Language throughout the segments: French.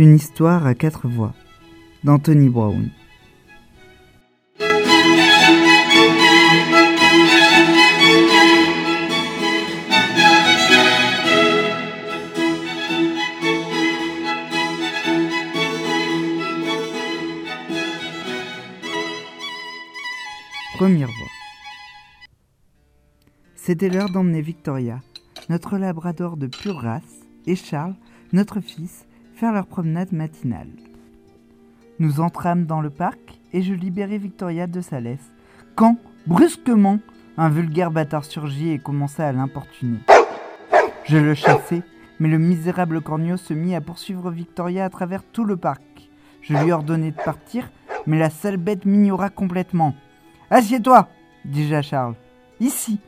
Une histoire à quatre voix d'Anthony Brown. Première voix. C'était l'heure d'emmener Victoria, notre labrador de pure race, et Charles, notre fils, faire leur promenade matinale. Nous entrâmes dans le parc et je libérai Victoria de sa laisse, quand, brusquement, un vulgaire bâtard surgit et commença à l'importuner. Je le chassai, mais le misérable corneau se mit à poursuivre Victoria à travers tout le parc. Je lui ordonnai de partir, mais la sale bête m'ignora complètement. Assieds-toi, dis-je à Charles. Ici.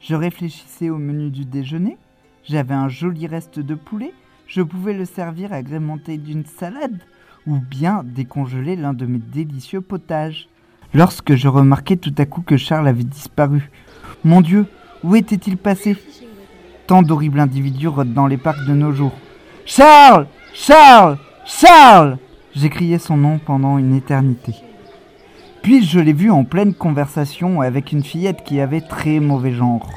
Je réfléchissais au menu du déjeuner. J'avais un joli reste de poulet. Je pouvais le servir agrémenté d'une salade ou bien décongeler l'un de mes délicieux potages. Lorsque je remarquai tout à coup que Charles avait disparu. Mon Dieu, où était-il passé? Tant d'horribles individus rôdent dans les parcs de nos jours. Charles Charles Charles J'ai son nom pendant une éternité. Puis je l'ai vu en pleine conversation avec une fillette qui avait très mauvais genre.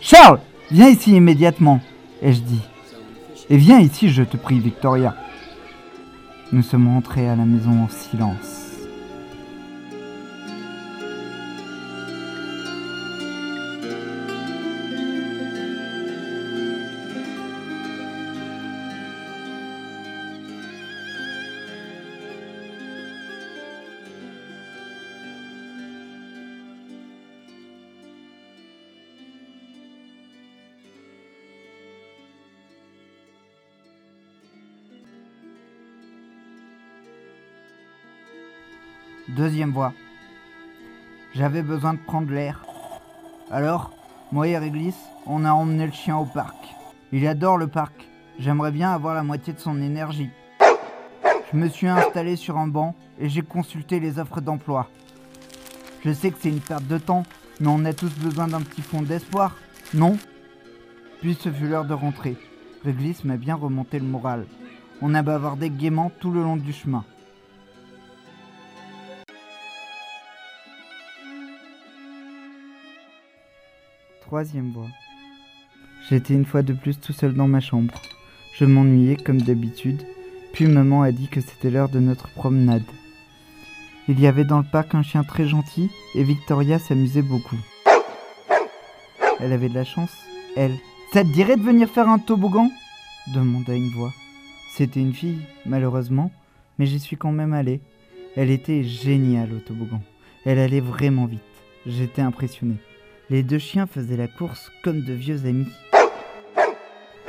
Charles, viens ici immédiatement, ai-je dit. Et viens ici, je te prie, Victoria. Nous sommes rentrés à la maison en silence. Deuxième voix. J'avais besoin de prendre l'air. Alors, moi et Réglisse, on a emmené le chien au parc. Il adore le parc. J'aimerais bien avoir la moitié de son énergie. Je me suis installé sur un banc et j'ai consulté les offres d'emploi. Je sais que c'est une perte de temps, mais on a tous besoin d'un petit fond d'espoir, non? Puis ce fut l'heure de rentrer. Réglisse m'a bien remonté le moral. On a bavardé gaiement tout le long du chemin. Troisième voix. J'étais une fois de plus tout seul dans ma chambre. Je m'ennuyais comme d'habitude, puis maman a dit que c'était l'heure de notre promenade. Il y avait dans le parc un chien très gentil et Victoria s'amusait beaucoup. Elle avait de la chance, elle. Ça te dirait de venir faire un toboggan? demanda une voix. C'était une fille, malheureusement, mais j'y suis quand même allé. Elle était géniale au toboggan. Elle allait vraiment vite. J'étais impressionné. Les deux chiens faisaient la course comme de vieux amis.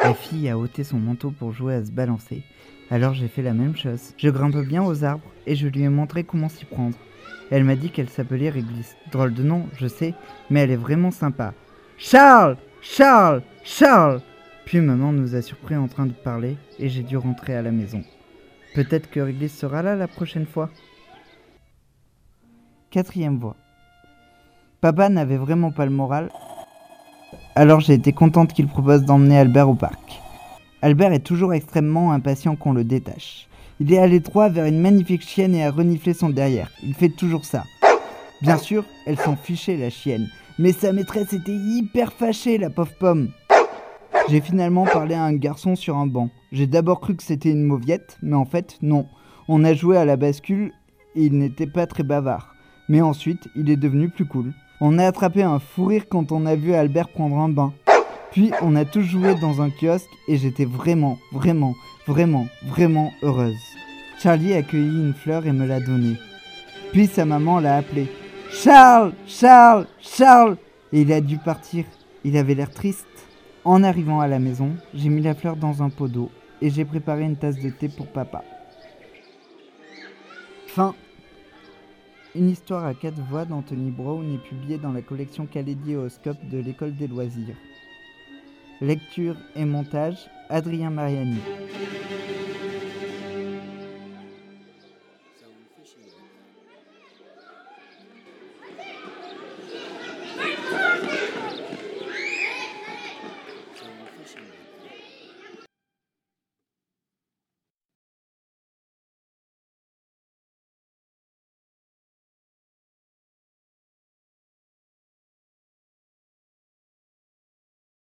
La fille a ôté son manteau pour jouer à se balancer, alors j'ai fait la même chose. Je grimpe bien aux arbres et je lui ai montré comment s'y prendre. Elle m'a dit qu'elle s'appelait Réglisse. Drôle de nom, je sais, mais elle est vraiment sympa. Charles Charles Charles Puis maman nous a surpris en train de parler et j'ai dû rentrer à la maison. Peut-être que Réglisse sera là la prochaine fois. Quatrième voix. Papa n'avait vraiment pas le moral, alors j'ai été contente qu'il propose d'emmener Albert au parc. Albert est toujours extrêmement impatient qu'on le détache. Il est allé droit vers une magnifique chienne et a reniflé son derrière. Il fait toujours ça. Bien sûr, elle s'en fichait la chienne, mais sa maîtresse était hyper fâchée, la pauvre pomme. J'ai finalement parlé à un garçon sur un banc. J'ai d'abord cru que c'était une mauviette, mais en fait, non. On a joué à la bascule et il n'était pas très bavard. Mais ensuite, il est devenu plus cool. On a attrapé un fou rire quand on a vu Albert prendre un bain. Puis on a tous joué dans un kiosque et j'étais vraiment, vraiment, vraiment, vraiment heureuse. Charlie a cueilli une fleur et me l'a donnée. Puis sa maman l'a appelé. Charles, Charles, Charles Et il a dû partir. Il avait l'air triste. En arrivant à la maison, j'ai mis la fleur dans un pot d'eau et j'ai préparé une tasse de thé pour papa. Fin. Une histoire à quatre voix d'Anthony Brown est publiée dans la collection Kaléidoscope de l'École des loisirs. Lecture et montage Adrien Mariani.